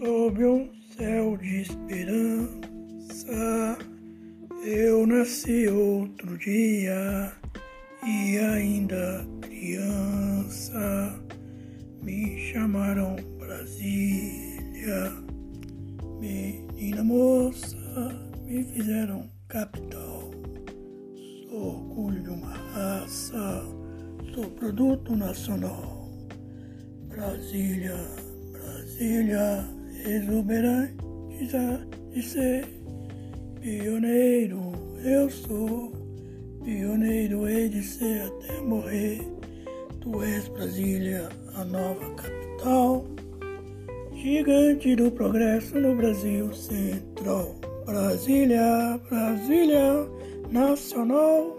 Sob um céu de esperança, eu nasci outro dia e ainda criança me chamaram Brasília. Menina moça, me fizeram capital. Sou orgulho de uma raça, sou produto nacional. Brasília, Brasília exuberante de ser pioneiro. Eu sou pioneiro, hei de ser até morrer. Tu és Brasília, a nova capital, gigante do progresso no Brasil Central. Brasília, Brasília, nacional.